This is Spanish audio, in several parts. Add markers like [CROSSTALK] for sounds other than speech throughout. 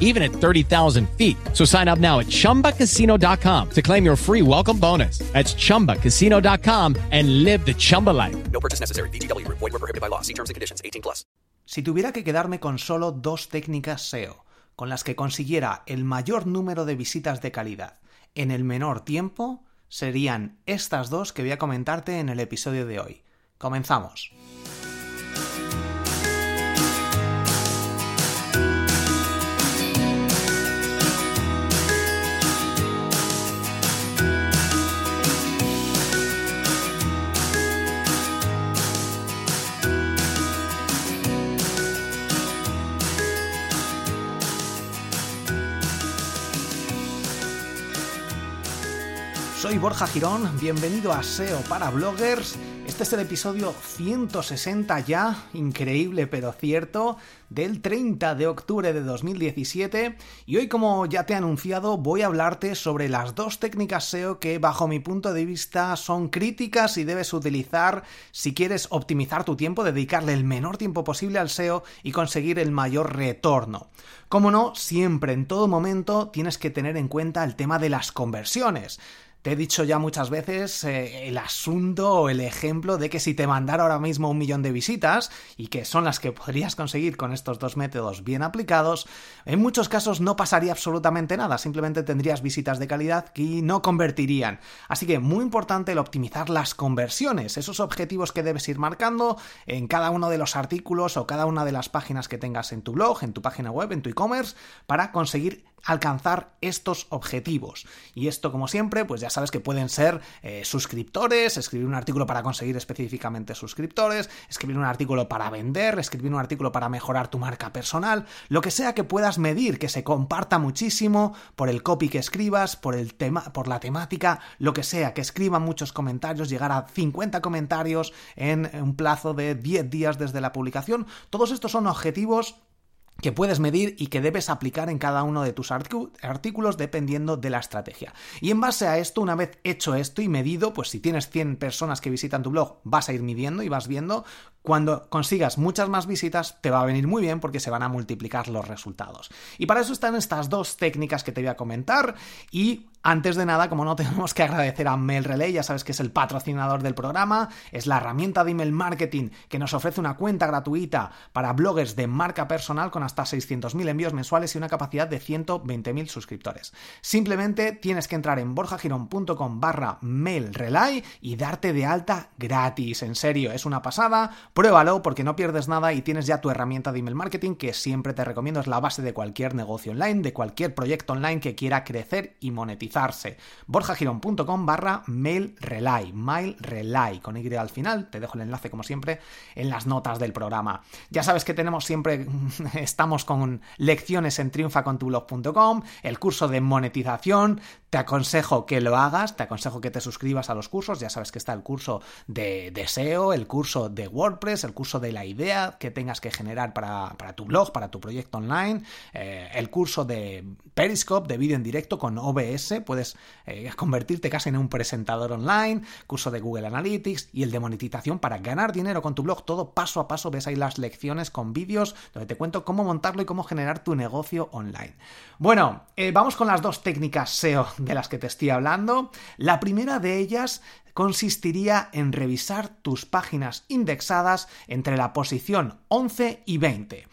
even at 30,000 feet. So sign up now at ChumbaCasino.com to claim your free welcome bonus. That's ChumbaCasino.com and live the Chumba life. No purchase necessary. BGW. Void were prohibited by law. See terms and conditions. 18 plus. Si tuviera que quedarme con solo dos técnicas SEO, con las que consiguiera el mayor número de visitas de calidad en el menor tiempo, serían estas dos que voy a comentarte en el episodio de hoy. Comenzamos. Borja Girón, bienvenido a SEO para bloggers. Este es el episodio 160 ya, increíble pero cierto, del 30 de octubre de 2017 y hoy como ya te he anunciado voy a hablarte sobre las dos técnicas SEO que bajo mi punto de vista son críticas y debes utilizar si quieres optimizar tu tiempo, dedicarle el menor tiempo posible al SEO y conseguir el mayor retorno. Como no, siempre en todo momento tienes que tener en cuenta el tema de las conversiones. He dicho ya muchas veces eh, el asunto o el ejemplo de que si te mandara ahora mismo un millón de visitas, y que son las que podrías conseguir con estos dos métodos bien aplicados, en muchos casos no pasaría absolutamente nada, simplemente tendrías visitas de calidad que no convertirían. Así que muy importante el optimizar las conversiones, esos objetivos que debes ir marcando en cada uno de los artículos o cada una de las páginas que tengas en tu blog, en tu página web, en tu e-commerce, para conseguir alcanzar estos objetivos. Y esto, como siempre, pues ya sabes que pueden ser eh, suscriptores, escribir un artículo para conseguir específicamente suscriptores, escribir un artículo para vender, escribir un artículo para mejorar tu marca personal, lo que sea que puedas medir, que se comparta muchísimo por el copy que escribas, por el tema, por la temática, lo que sea, que escriban muchos comentarios, llegar a 50 comentarios en un plazo de 10 días desde la publicación. Todos estos son objetivos que puedes medir y que debes aplicar en cada uno de tus artículos dependiendo de la estrategia. Y en base a esto, una vez hecho esto y medido, pues si tienes 100 personas que visitan tu blog, vas a ir midiendo y vas viendo cuando consigas muchas más visitas, te va a venir muy bien porque se van a multiplicar los resultados. Y para eso están estas dos técnicas que te voy a comentar y antes de nada, como no, tenemos que agradecer a MailRelay, ya sabes que es el patrocinador del programa, es la herramienta de email marketing que nos ofrece una cuenta gratuita para bloggers de marca personal con hasta 600.000 envíos mensuales y una capacidad de 120.000 suscriptores. Simplemente tienes que entrar en borjagirón.com barra mailrelay y darte de alta gratis, en serio, es una pasada Pruébalo porque no pierdes nada y tienes ya tu herramienta de email marketing que siempre te recomiendo, es la base de cualquier negocio online, de cualquier proyecto online que quiera crecer y monetizarse. borjagirón.com barra mailrelay, mailrelay, con Y al final, te dejo el enlace como siempre en las notas del programa. Ya sabes que tenemos siempre, [LAUGHS] estamos con lecciones en triunfacontublog.com, el curso de monetización, te aconsejo que lo hagas, te aconsejo que te suscribas a los cursos, ya sabes que está el curso de, de SEO, el curso de WordPress, El curso de la idea que tengas que generar para, tu blog, para tu proyecto online, eh, el curso de Periscope, de vídeo en directo con OBS, puedes eh, convertirte casi en un presentador online, curso de Google Analytics y el de monetización para ganar dinero con tu blog, todo paso a paso, ves ahí las lecciones con vídeos donde te cuento cómo montarlo y cómo generar tu negocio online. Bueno, eh, vamos con las dos técnicas SEO de las que te estoy hablando. La primera de ellas consistiría en revisar tus páginas indexadas entre la posición 11 y 20.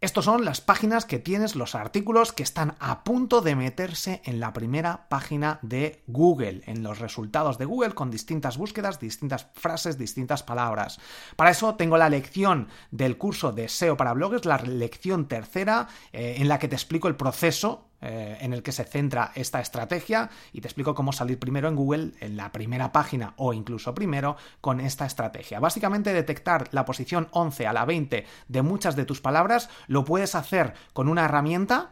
Estos son las páginas que tienes, los artículos que están a punto de meterse en la primera página de Google, en los resultados de Google con distintas búsquedas, distintas frases, distintas palabras. Para eso tengo la lección del curso de SEO para bloggers, la lección tercera, eh, en la que te explico el proceso eh, en el que se centra esta estrategia y te explico cómo salir primero en Google, en la primera página o incluso primero con esta estrategia. Básicamente detectar la posición 11 a la 20 de muchas de tus palabras lo puedes hacer con una herramienta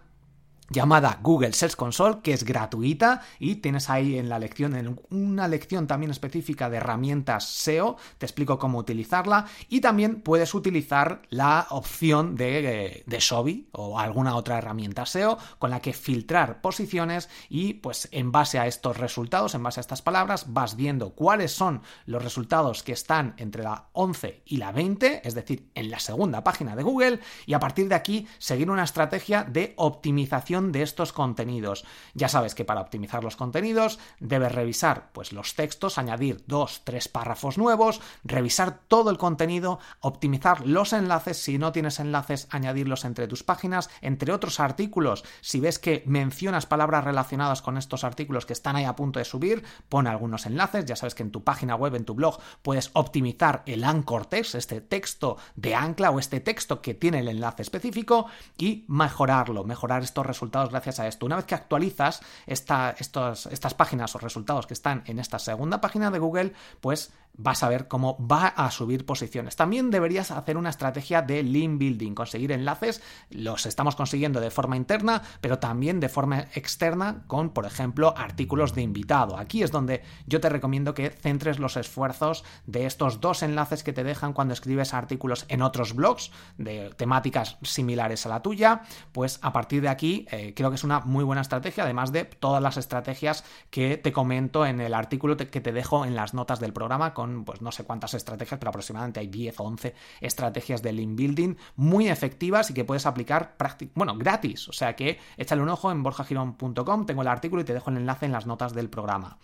llamada Google Search Console, que es gratuita y tienes ahí en la lección, en una lección también específica de herramientas SEO, te explico cómo utilizarla y también puedes utilizar la opción de, eh, de Shobi o alguna otra herramienta SEO con la que filtrar posiciones y pues en base a estos resultados, en base a estas palabras, vas viendo cuáles son los resultados que están entre la 11 y la 20, es decir, en la segunda página de Google y a partir de aquí seguir una estrategia de optimización de estos contenidos. Ya sabes que para optimizar los contenidos debes revisar pues los textos, añadir dos, tres párrafos nuevos, revisar todo el contenido, optimizar los enlaces, si no tienes enlaces, añadirlos entre tus páginas, entre otros artículos, si ves que mencionas palabras relacionadas con estos artículos que están ahí a punto de subir, pon algunos enlaces, ya sabes que en tu página web, en tu blog, puedes optimizar el anchor text, este texto de ancla o este texto que tiene el enlace específico y mejorarlo, mejorar estos resultados gracias a esto. Una vez que actualizas estas páginas o resultados que están en esta segunda página de Google, pues vas a ver cómo va a subir posiciones. También deberías hacer una estrategia de link building, conseguir enlaces, los estamos consiguiendo de forma interna, pero también de forma externa con, por ejemplo, artículos de invitado. Aquí es donde yo te recomiendo que centres los esfuerzos de estos dos enlaces que te dejan cuando escribes artículos en otros blogs de temáticas similares a la tuya, pues a partir de aquí eh, creo que es una muy buena estrategia, además de todas las estrategias que te comento en el artículo que te dejo en las notas del programa con pues no sé cuántas estrategias, pero aproximadamente hay 10 o 11 estrategias de link building muy efectivas y que puedes aplicar bueno, gratis, o sea que échale un ojo en borjagirón.com, tengo el artículo y te dejo el enlace en las notas del programa.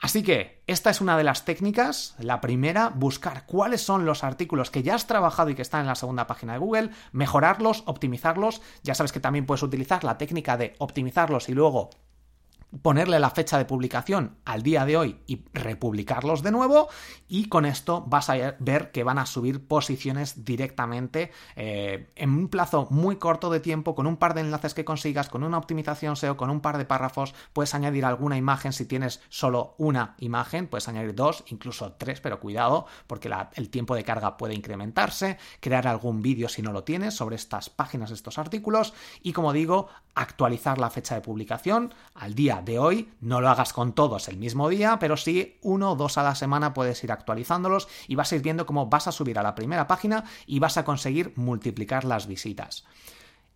Así que esta es una de las técnicas. La primera, buscar cuáles son los artículos que ya has trabajado y que están en la segunda página de Google, mejorarlos, optimizarlos. Ya sabes que también puedes utilizar la técnica de optimizarlos y luego ponerle la fecha de publicación al día de hoy y republicarlos de nuevo y con esto vas a ver que van a subir posiciones directamente eh, en un plazo muy corto de tiempo con un par de enlaces que consigas con una optimización SEO con un par de párrafos puedes añadir alguna imagen si tienes solo una imagen puedes añadir dos incluso tres pero cuidado porque el tiempo de carga puede incrementarse crear algún vídeo si no lo tienes sobre estas páginas estos artículos y como digo actualizar la fecha de publicación al día de hoy, no lo hagas con todos el mismo día, pero sí uno o dos a la semana puedes ir actualizándolos y vas a ir viendo cómo vas a subir a la primera página y vas a conseguir multiplicar las visitas.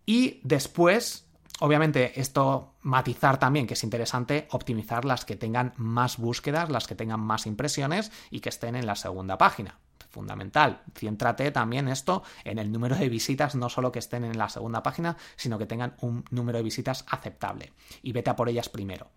Y después, obviamente, esto matizar también que es interesante optimizar las que tengan más búsquedas, las que tengan más impresiones y que estén en la segunda página fundamental. Céntrate también esto en el número de visitas, no solo que estén en la segunda página, sino que tengan un número de visitas aceptable. Y vete a por ellas primero.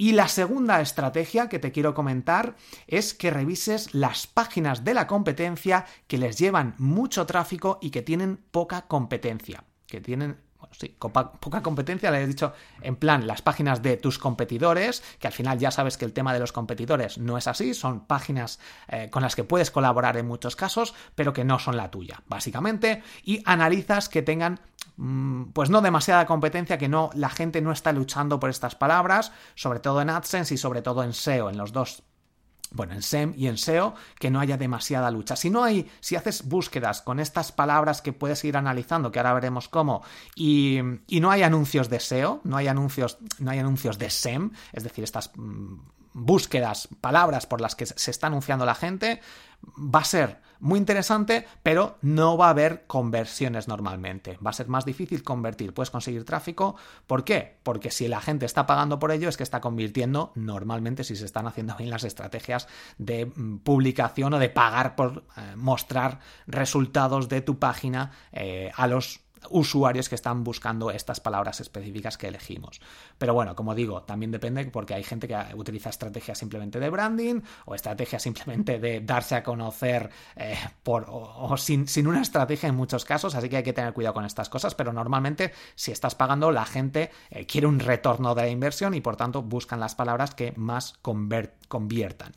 Y la segunda estrategia que te quiero comentar es que revises las páginas de la competencia que les llevan mucho tráfico y que tienen poca competencia, que tienen sí, poca competencia, le he dicho en plan las páginas de tus competidores, que al final ya sabes que el tema de los competidores no es así, son páginas eh, con las que puedes colaborar en muchos casos, pero que no son la tuya, básicamente, y analizas que tengan mm, pues no demasiada competencia, que no la gente no está luchando por estas palabras, sobre todo en AdSense y sobre todo en SEO, en los dos bueno, en SEM y en SEO, que no haya demasiada lucha. Si no hay, si haces búsquedas con estas palabras que puedes ir analizando, que ahora veremos cómo, y, no hay anuncios de SEO, no hay anuncios, no hay anuncios de SEM, es decir, estas mm, búsquedas, palabras por las que se está anunciando la gente, va a ser muy interesante, pero no va a haber conversiones normalmente. Va a ser más difícil convertir. Puedes conseguir tráfico. ¿Por qué? Porque si la gente está pagando por ello, es que está convirtiendo normalmente si se están haciendo bien las estrategias de mm, publicación o de pagar por eh, mostrar resultados de tu página eh, a los usuarios que están buscando estas palabras específicas que elegimos. Pero bueno, como digo, también depende porque hay gente que utiliza estrategias simplemente de branding o estrategias simplemente de darse a conocer eh, por, o, sin, una estrategia en muchos casos, así que hay que tener cuidado con estas cosas, pero normalmente si estás pagando la gente eh, quiere un retorno de la inversión y por tanto buscan las palabras que más conviertan.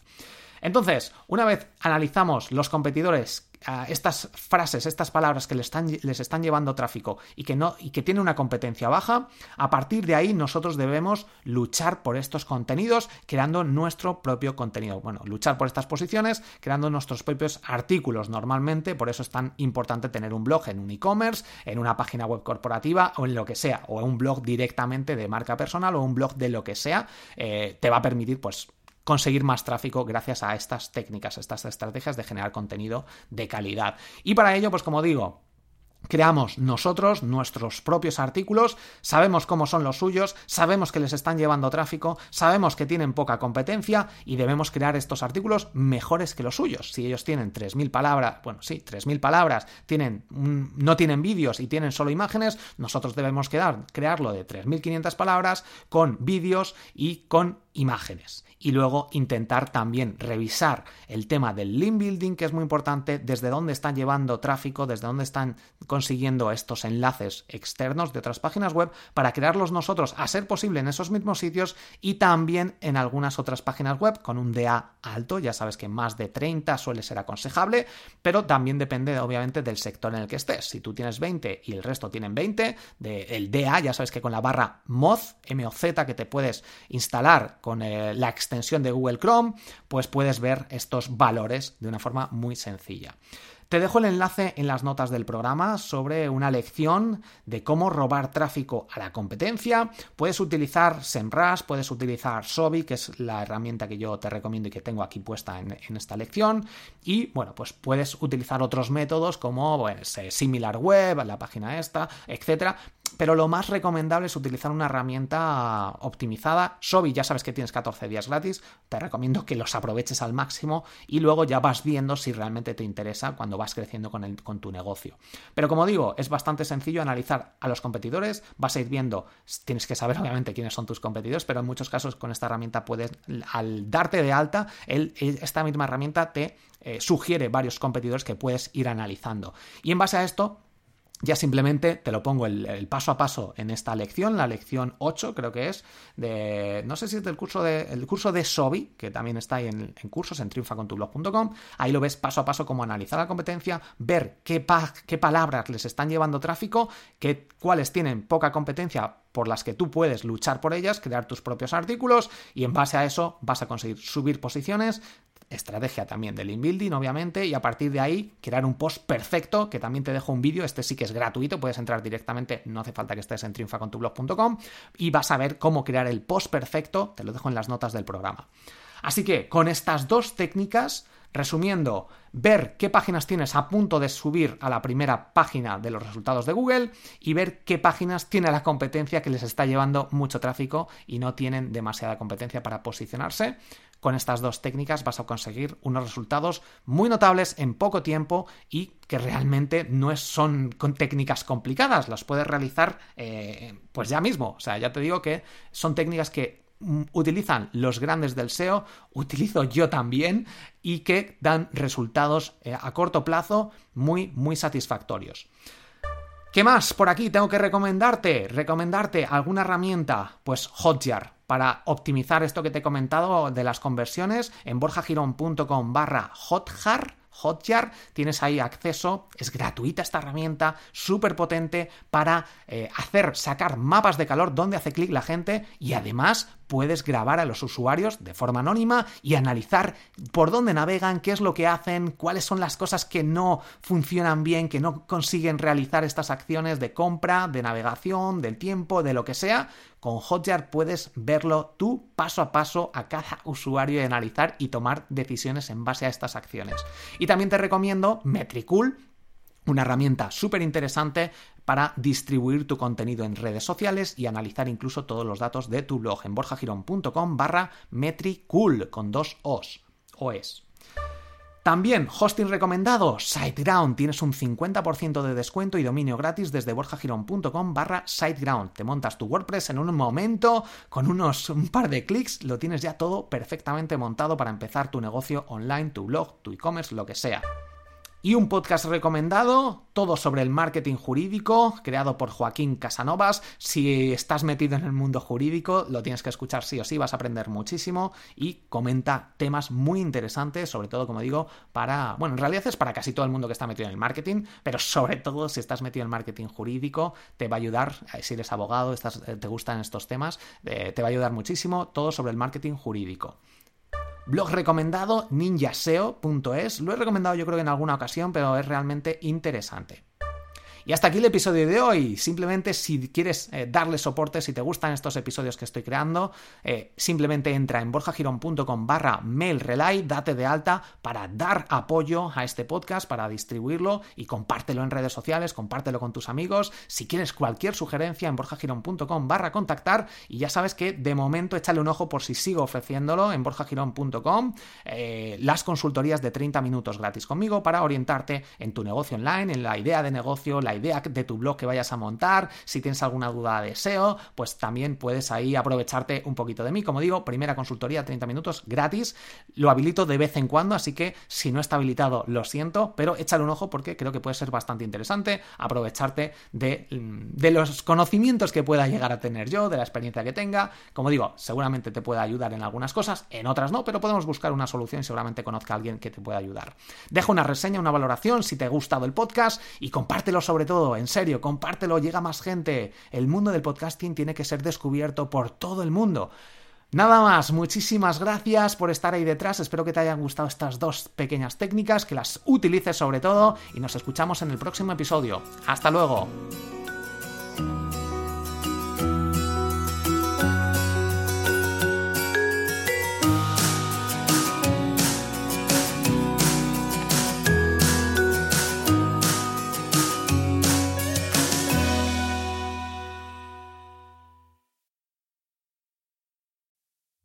Entonces, una vez analizamos los competidores estas frases, estas palabras que les están, les están llevando tráfico y que, no, y que tienen una competencia baja, a partir de ahí nosotros debemos luchar por estos contenidos creando nuestro propio contenido. Bueno, luchar por estas posiciones creando nuestros propios artículos normalmente, por eso es tan importante tener un blog en un e-commerce, en una página web corporativa o en lo que sea, o un blog directamente de marca personal o un blog de lo que sea, eh, te va a permitir pues conseguir más tráfico gracias a estas técnicas, a estas estrategias de generar contenido de calidad. Y para ello, pues como digo, Creamos nosotros nuestros propios artículos, sabemos cómo son los suyos, sabemos que les están llevando tráfico, sabemos que tienen poca competencia y debemos crear estos artículos mejores que los suyos. Si ellos tienen 3.000 palabras, bueno, sí, 3.000 palabras, tienen, no tienen vídeos y tienen solo imágenes, nosotros debemos crear, crearlo de 3.500 palabras con vídeos y con imágenes y luego intentar también revisar el tema del link building, que es muy importante, desde dónde están llevando tráfico, desde dónde están consiguiendo estos enlaces externos de otras páginas web para crearlos nosotros a ser posible en esos mismos sitios y también en algunas otras páginas web con un DA alto, ya sabes que más de 30 suele ser aconsejable, pero también depende obviamente del sector en el que estés. Si tú tienes 20 y el resto tienen 20, de, el DA ya sabes que con la barra MOZ, M-O-Z, que te puedes instalar con eh, la extensión de Google Chrome, pues puedes ver estos valores de una forma muy sencilla. Te dejo el enlace en las notas del programa sobre una lección de cómo robar tráfico a la competencia. Puedes utilizar SEMrush, puedes utilizar Sobi, que es la herramienta que yo te recomiendo y que tengo aquí puesta en, esta lección. Y bueno, pues puedes utilizar otros métodos como pues, eh, SimilarWeb, la página esta, etcétera pero lo más recomendable es utilizar una herramienta optimizada. Sobi, ya sabes que tienes 14 días gratis, te recomiendo que los aproveches al máximo y luego ya vas viendo si realmente te interesa cuando vas creciendo con, el, con tu negocio. Pero como digo, es bastante sencillo analizar a los competidores, vas a ir viendo, tienes que saber obviamente quiénes son tus competidores, pero en muchos casos con esta herramienta puedes, al darte de alta, esta misma herramienta te eh, sugiere varios competidores que puedes ir analizando. Y en base a esto, ya simplemente te lo pongo el, paso a paso en esta lección, la lección 8 creo que es, de, no sé si es del curso de, el curso de Sobi, que también está ahí en, cursos en triunfacontublog.com, ahí lo ves paso a paso cómo analizar la competencia, ver qué, qué palabras les están llevando tráfico, qué, cuáles tienen poca competencia por las que tú puedes luchar por ellas, crear tus propios artículos y en base a eso vas a conseguir subir posiciones, estrategia también del inbuilding, obviamente, y a partir de ahí crear un post perfecto, que también te dejo un vídeo, este sí que es gratuito, puedes entrar directamente, no hace falta que estés en triunfacontublog.com, y vas a ver cómo crear el post perfecto, te lo dejo en las notas del programa. Así que con estas dos técnicas, resumiendo, ver qué páginas tienes a punto de subir a la primera página de los resultados de Google y ver qué páginas tiene la competencia que les está llevando mucho tráfico y no tienen demasiada competencia para posicionarse. Con estas dos técnicas vas a conseguir unos resultados muy notables en poco tiempo y que realmente no son con técnicas complicadas, las puedes realizar eh, pues ya mismo. O sea, ya te digo que son técnicas que utilizan los grandes del SEO, utilizo yo también y que dan resultados eh, a corto plazo muy, muy satisfactorios. ¿Qué más? Por aquí tengo que recomendarte, recomendarte alguna herramienta, pues Hotjar, para optimizar esto que te he comentado de las conversiones en borjagirón.com barra hotjar Hotjar, tienes ahí acceso, es gratuita esta herramienta, súper potente para eh, hacer, sacar mapas de calor donde hace clic la gente y además puedes grabar a los usuarios de forma anónima y analizar por dónde navegan, qué es lo que hacen, cuáles son las cosas que no funcionan bien, que no consiguen realizar estas acciones de compra, de navegación, del tiempo, de lo que sea. Con Hotjar puedes verlo tú paso a paso a cada usuario y analizar y tomar decisiones en base a estas acciones. Y también te recomiendo Metricool, una herramienta súper interesante para distribuir tu contenido en redes sociales y analizar incluso todos los datos de tu blog en borjagirón.com barra metricool con dos os. OS. También, hosting recomendado, SiteGround. Tienes un 50% de descuento y dominio gratis desde borjagirón.com barra SiteGround. Te montas tu WordPress en un momento, con unos un par de clics, lo tienes ya todo perfectamente montado para empezar tu negocio online, tu blog, tu e-commerce, lo que sea. Y un podcast recomendado, todo sobre el marketing jurídico, creado por Joaquín Casanovas. Si estás metido en el mundo jurídico, lo tienes que escuchar sí o sí, vas a aprender muchísimo y comenta temas muy interesantes, sobre todo, como digo, para, bueno, en realidad es para casi todo el mundo que está metido en el marketing, pero sobre todo si estás metido en el marketing jurídico, te va a ayudar, eh, si eres abogado, estás, eh, te gustan estos temas, eh, te va a ayudar muchísimo todo sobre el marketing jurídico. Blog recomendado ninjaseo.es. Lo he recomendado yo creo que en alguna ocasión, pero es realmente interesante. Y hasta aquí el episodio de hoy. Simplemente si quieres eh, darle soporte, si te gustan estos episodios que estoy creando, eh, simplemente entra en borjagirón.com barra mailrelay, date de alta para dar apoyo a este podcast, para distribuirlo y compártelo en redes sociales, compártelo con tus amigos. Si quieres cualquier sugerencia en borjagirón.com barra contactar y ya sabes que de momento échale un ojo por si sigo ofreciéndolo en borjagirón.com eh, las consultorías de 30 minutos gratis conmigo para orientarte en tu negocio online, en la idea de negocio, la idea de tu blog que vayas a montar, si tienes alguna duda de SEO, pues también puedes ahí aprovecharte un poquito de mí. Como digo, primera consultoría 30 minutos gratis, lo habilito de vez en cuando, así que si no está habilitado, lo siento, pero échale un ojo porque creo que puede ser bastante interesante aprovecharte de, de los conocimientos que pueda llegar a tener yo, de la experiencia que tenga. Como digo, seguramente te pueda ayudar en algunas cosas, en otras no, pero podemos buscar una solución y seguramente conozca a alguien que te pueda ayudar. Deja una reseña, una valoración si te ha gustado el podcast y compártelo todo, en serio, compártelo, llega más gente. El mundo del podcasting tiene que ser descubierto por todo el mundo. Nada más, muchísimas gracias por estar ahí detrás, espero que te hayan gustado estas dos pequeñas técnicas, que las utilices sobre todo y nos escuchamos en el próximo episodio. Hasta luego.